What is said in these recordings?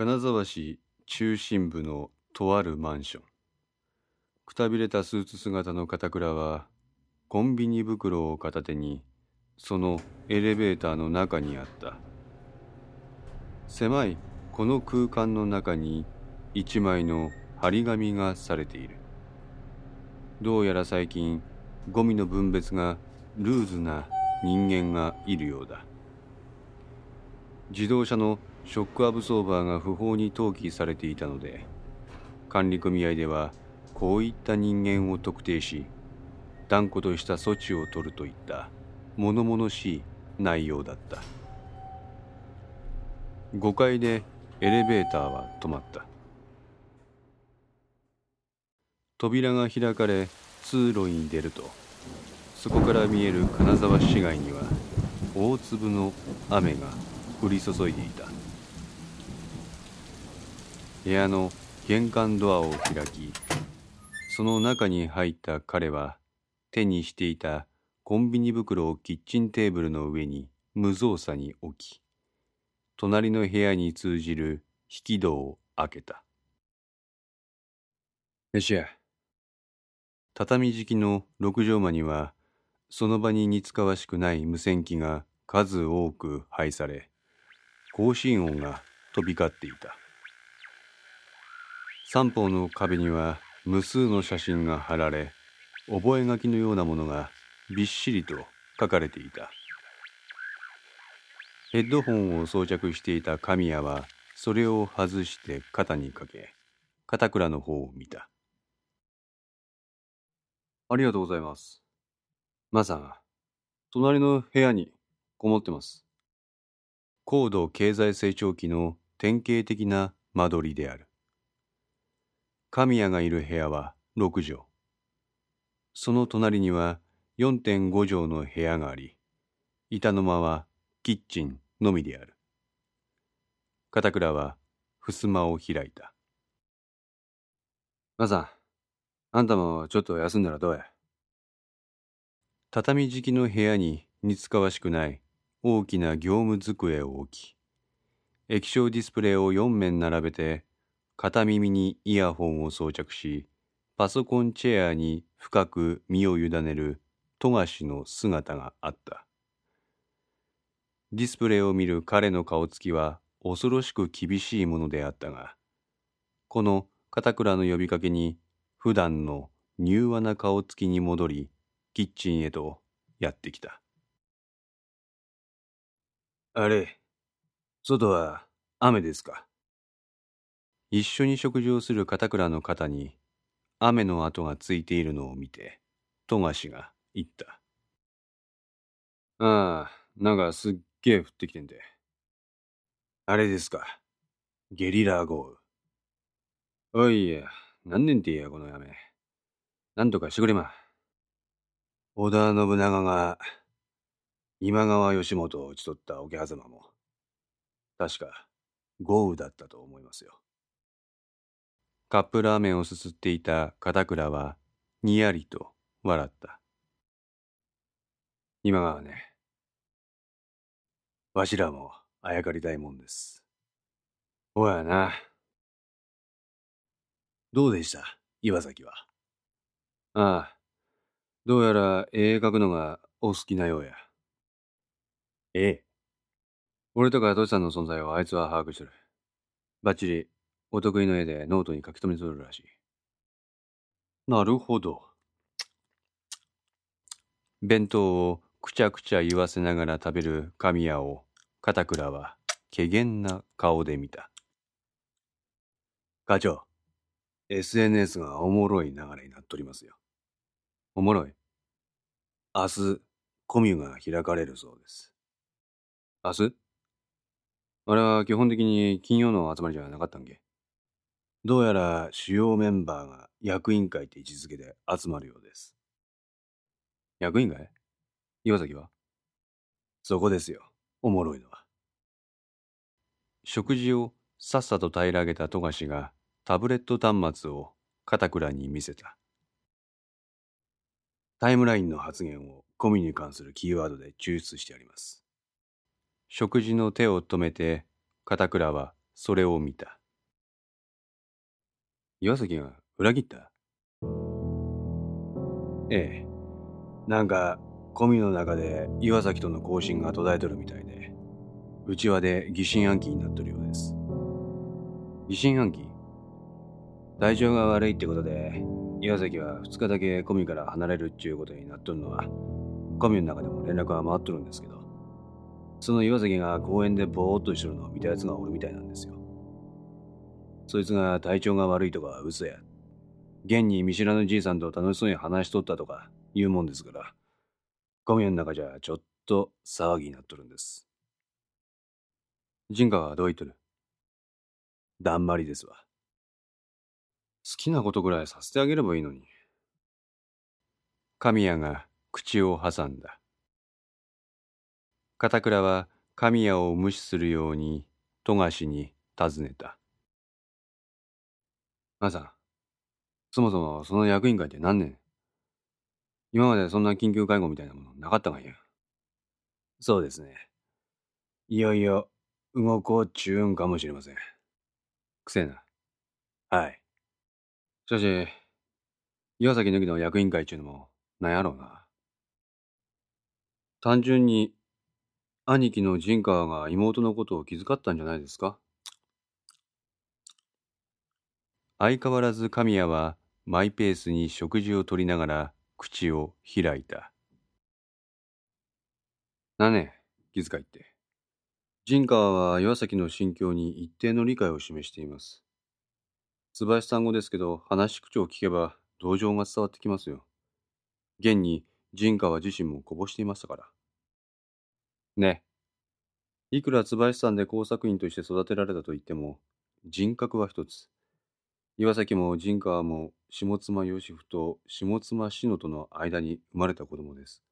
金沢市中心部のとあるマンション。くたびれたスーツ姿の片倉はコンビニ袋を片手にそのエレベーターの中にあった。狭いこの空間の中に一枚の張り紙がされている。どうやら最近ゴミの分別がルーズな人間がいるようだ。自動車のショックアブソーバーが不法に投棄されていたので管理組合ではこういった人間を特定し断固とした措置を取るといった物々しい内容だった。5階でエレベーターは止まった。扉が開かれ通路に出るとそこから見える金沢市街には大粒の雨が降り注いでいた。部屋の玄関ドアを開きその中に入った彼は手にしていたコンビニ袋をキッチンテーブルの上に無造作に置き隣の部屋に通じる引き戸を開けた。飯や畳敷きの六畳間にはその場に似つかわしくない無線機が数多く配され更新音が飛び交っていた三方の壁には無数の写真が貼られ覚書のようなものがびっしりと書かれていた。ヘッドホンを装着していた神谷はそれを外して肩にかけ片倉の方を見た。ありがとうございます。マさん隣の部屋にこもってます。高度経済成長期の典型的な間取りである。神谷がいる部屋は6畳。その隣には4.5畳の部屋があり板の間はキッチンのみである。片倉は襖を開いた。マさんあんたもちょっと休んだらどうや？畳敷きの部屋に似つかわしくない大きな業務机を置き液晶ディスプレイを4面並べて片耳にイヤホンを装着しパソコンチェアに深く身を委ねる富樫の姿があったディスプレイを見る彼の顔つきは恐ろしく厳しいものであったが、この片倉の呼びかけに普段の柔和な顔つきに戻り、キッチンへとやってきた。あれ、外は雨ですか？一緒に食事をする片倉の肩に雨の跡がついているのを見て、富樫が言った。ああ、なんかすっげえ降ってきてんで。あれですか。ゲリラ豪雨。おいや、何年って言えや、このやめ。なんとかしてくれま。織田信長が、今川義元を討ち取った桶狭間も、確か豪雨だったと思いますよ。カップラーメンをすすっていた片倉は、にやりと笑った。今川ね、わしらもあやかりたいもんです。おやな。どうでした？岩崎は。ああ。どうやら絵描くのがお好きなようや。ええ。俺とかトシさんの存在をあいつは把握してる。ばっちりお得意の絵でノートに書き留めとるらしい。なるほど。弁当をくちゃくちゃ言わせながら食べる神谷を片倉は怪げんな顔で見た。課長、SNS がおもろい流れになっとりますよ。おもろい明日、コミュが開かれるそうです。明日？あれは基本的に金曜の集まりじゃなかったんけどうやら主要メンバーが役員会って位置づけで集まるようです。役員会？岩崎は？そこですよ。おもろいのは。食事をさっさと平らげた富樫がタブレット端末を片倉に見せた。タイムラインの発言をコミュに関するキーワードで抽出してあります。食事の手を止めて片倉はそれを見た。岩崎が裏切った？ええ。なんか、コミの中で岩崎との交信が途絶えとるみたいで、内輪で疑心暗鬼になっとるようです。疑心暗鬼？体調が悪いってことで、岩崎は2日だけコミから離れるっちゅうことになっとるのは、コミの中でも連絡は回っとるんですけど、その岩崎が公園でぼーっとしてるのを見た奴がおるみたいなんですよ。そいつが体調が悪いとか嘘や。現に見知らぬじいさんと楽しそうに話しとったとか言うもんですから、コミの中じゃちょっと騒ぎになっとるんです。ジンカはどう言っとる？だんまりですわ。好きなことぐらいさせてあげればいいのに。神谷が口を挟んだ。片倉は神谷を無視するように富樫に尋ねた。母さん、そもそもその役員会って何年？今までそんな緊急会合みたいなものなかったがんや。そうですね。いよいよ動こうっちゅうんかもしれません。くせえな。はい。しかし、岩崎抜きの役員会っちゅうのも、なんやろうな。単純に、兄貴の陣川が妹のことを気遣ったんじゃないですか？相変わらず神谷はマイペースに食事をとりながら口を開いた。なね、気遣いって。陣川は岩崎の心境に一定の理解を示しています。椿さん語ですけど、話し口を聞けば同情が伝わってきますよ。現に陣川自身もこぼしていましたから。ね。いくら椿さんで工作員として育てられたと言っても、人格は一つ。岩崎も陣川も下妻義夫と下妻篠との間に生まれた子供です。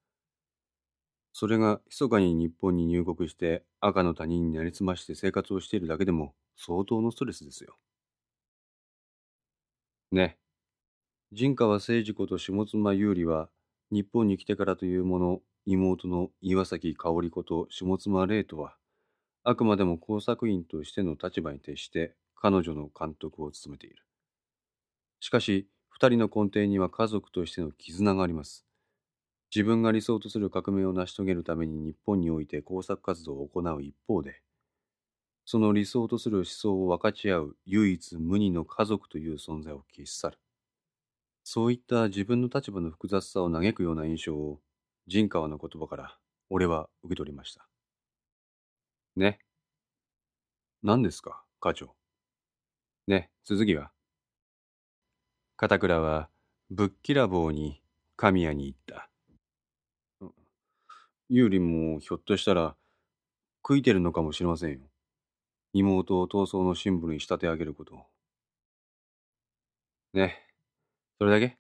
それが密かに日本に入国して赤の他人になりすまして生活をしているだけでも相当のストレスですよ。ね。陣川誠二子と下妻優里は日本に来てからというもの妹の岩崎香織子と下妻玲とはあくまでも工作員としての立場に徹して彼女の監督を務めている。しかし、二人の根底には家族としての絆があります。自分が理想とする革命を成し遂げるために日本において工作活動を行う一方で、その理想とする思想を分かち合う唯一無二の家族という存在を消し去る。そういった自分の立場の複雑さを嘆くような印象を、陣川の言葉から俺は受け取りました。ね。何ですか、課長。ね、続きは片倉はぶっきらぼうに神谷に言った。有利もひょっとしたら悔いてるのかもしれませんよ。妹を闘争のシンボルに仕立て上げることを。ね、それだけ？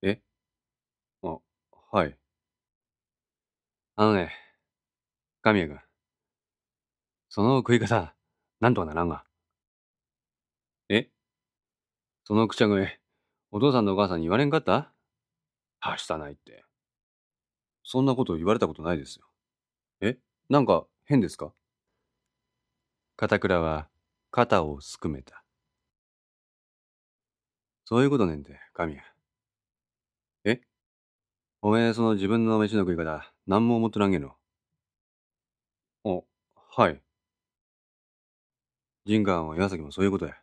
え？あ、はい。あのね、神谷君。その食い方、なんとかならんが。そのくちゃ食い、お父さんとお母さんに言われんかった？はしたないって。そんなこと言われたことないですよ。え？なんか変ですか？片倉は肩をすくめた。そういうことねんて、神谷。え？おめえその自分の飯の食い方、何も思っとらんげの？あ、はい。ジンガーも岩崎もそういうことや。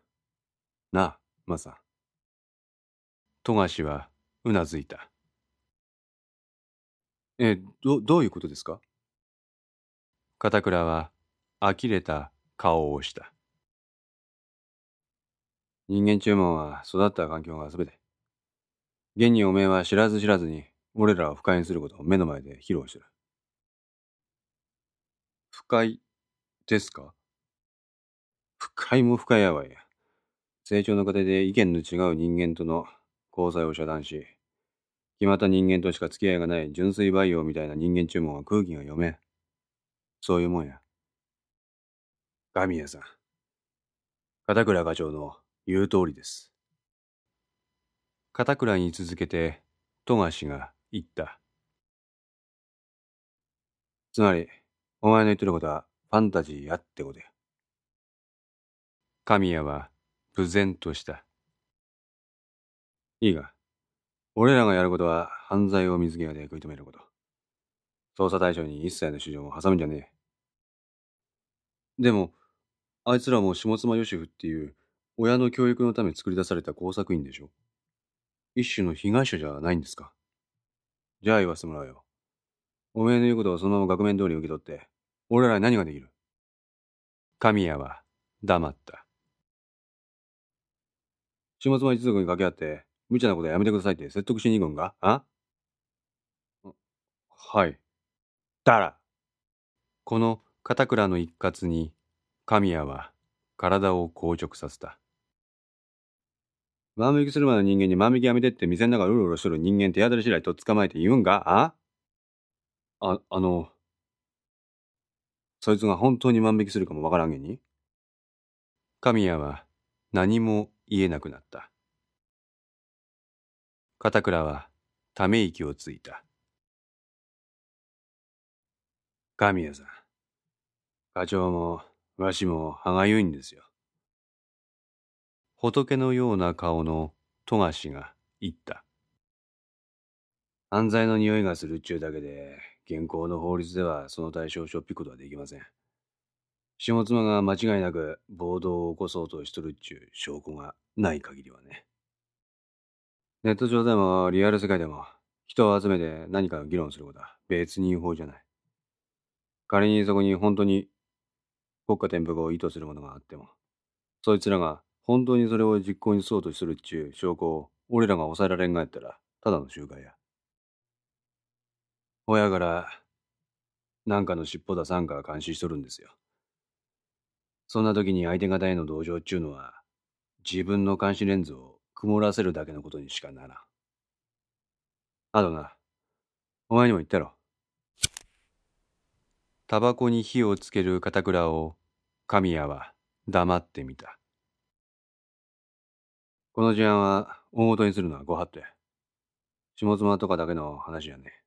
なあ。マサ。富樫はうなずいた。え、ど、どういうことですか？片倉は呆れた顔をした。人間注文は育った環境が全て。現におめえは知らず知らずに俺らを不快にすることを目の前で披露してる。不快ですか？不快も不快やわいや。成長の過程で意見の違う人間との交際を遮断し、決まった人間としか付き合いがない純粋培養みたいな人間注文は空気が読めん。そういうもんや。神谷さん。片倉課長の言う通りです。片倉に続けて、富樫が言った。つまり、お前の言ってることはファンタジーやってことや。神谷は無然とした。いいが、俺らがやることは犯罪を水際で食い止めること。捜査対象に一切の主張を挟むんじゃねえ。でも、あいつらも下妻義夫っていう親の教育のため作り出された工作員でしょ一種の被害者じゃないんですかじゃあ言わせてもらうよ。おめえの言うことをそのまま額面通り受け取って、俺らに何ができる神谷は黙った。下妻一族に掛け合って、無茶なことやめてくださいって説得しに行くんか？あ？はい。だら。この片倉の一括に、神谷は体を硬直させた。万引きする前の人間に万引きやめてって店の中うろうろしとる人間手当たり次第と捕まえて言うんか？あ？あ、あの、そいつが本当に万引きするかもわからんげに神谷は何も言えなくなった。片倉はため息をついた。神谷さん、課長もわしも歯がゆいんですよ。仏のような顔の富樫が言った。犯罪の匂いがするっちゅうだけで、現行の法律ではその対象をしょっぴくことはできません。下妻が間違いなく暴動を起こそうとしとるっちゅう証拠がない限りはね。ネット上でもリアル世界でも人を集めて何かを議論することは別に違法じゃない。仮にそこに本当に国家転覆を意図するものがあっても、そいつらが本当にそれを実行にそうとするっちゅう証拠を俺らが抑えられんがやったらただの集会や。親からなんかの尻尾出さんか監視しとるんですよ。そんな時に相手方への同情っちゅうのは自分の監視レンズを曇らせるだけのことにしかならん。あとな、お前にも言ったろ。タバコに火をつける片倉を神谷は黙ってみた。この事案は大元にするのはご法度や。下妻とかだけの話やね。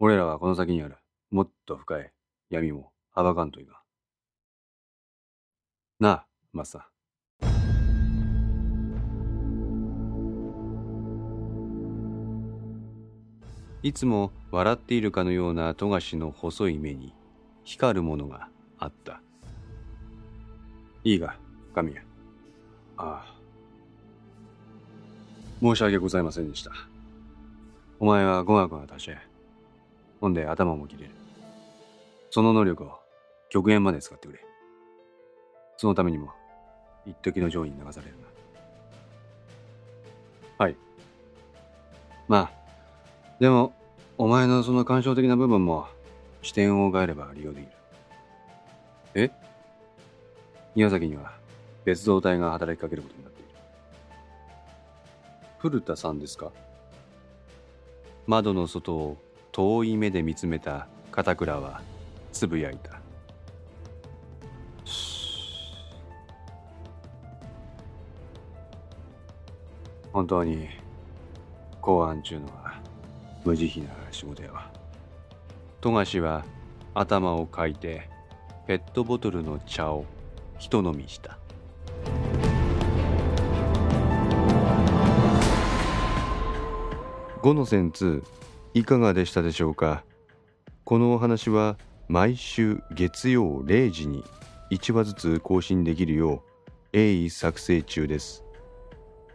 俺らはこの先にある、もっと深い闇も暴かんといかんなあ、マサいつも笑っているかのような富樫の細い目に光るものがあった。いいが、神谷。ああ。申し訳ございませんでした。お前は語学が達者ほんで頭も切れる。その能力を極限まで使ってくれ。そのためにも、一時の上位に流されるな。はい。まあ、でも、お前のその感傷的な部分も、視点を変えれば利用できる。え？宮崎には別動隊が働きかけることになっている。古田さんですか？窓の外を遠い目で見つめた片倉はつぶやいた。本当に公安中のは無慈悲な仕事やわ。富樫は頭をかいてペットボトルの茶をひと飲みした。5の線2いかがでしたでしょうか？このお話は毎週月曜0時に1話ずつ更新できるよう鋭意作成中です。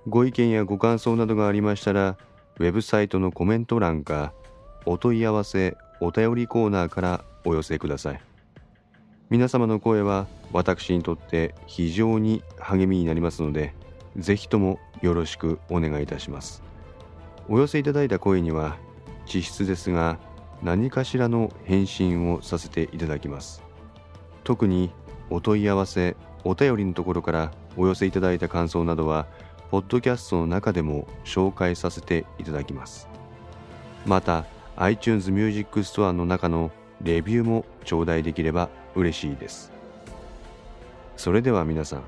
ご意見やご感想などがありましたら、ウェブサイトのコメント欄か、お問い合わせ、お便りコーナーからお寄せください。皆様の声は私にとって非常に励みになりますので、ぜひともよろしくお願いいたします。お寄せいただいた声には、実質ですが、何かしらの返信をさせていただきます。特にお問い合わせ、お便りのところからお寄せいただいた感想などは、ポッドキャストの中でも紹介させていただきます。また、iTunes Music Store の中のレビューも頂戴できれば嬉しいです。それでは皆さん、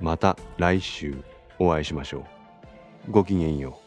また来週お会いしましょう。ごきげんよう。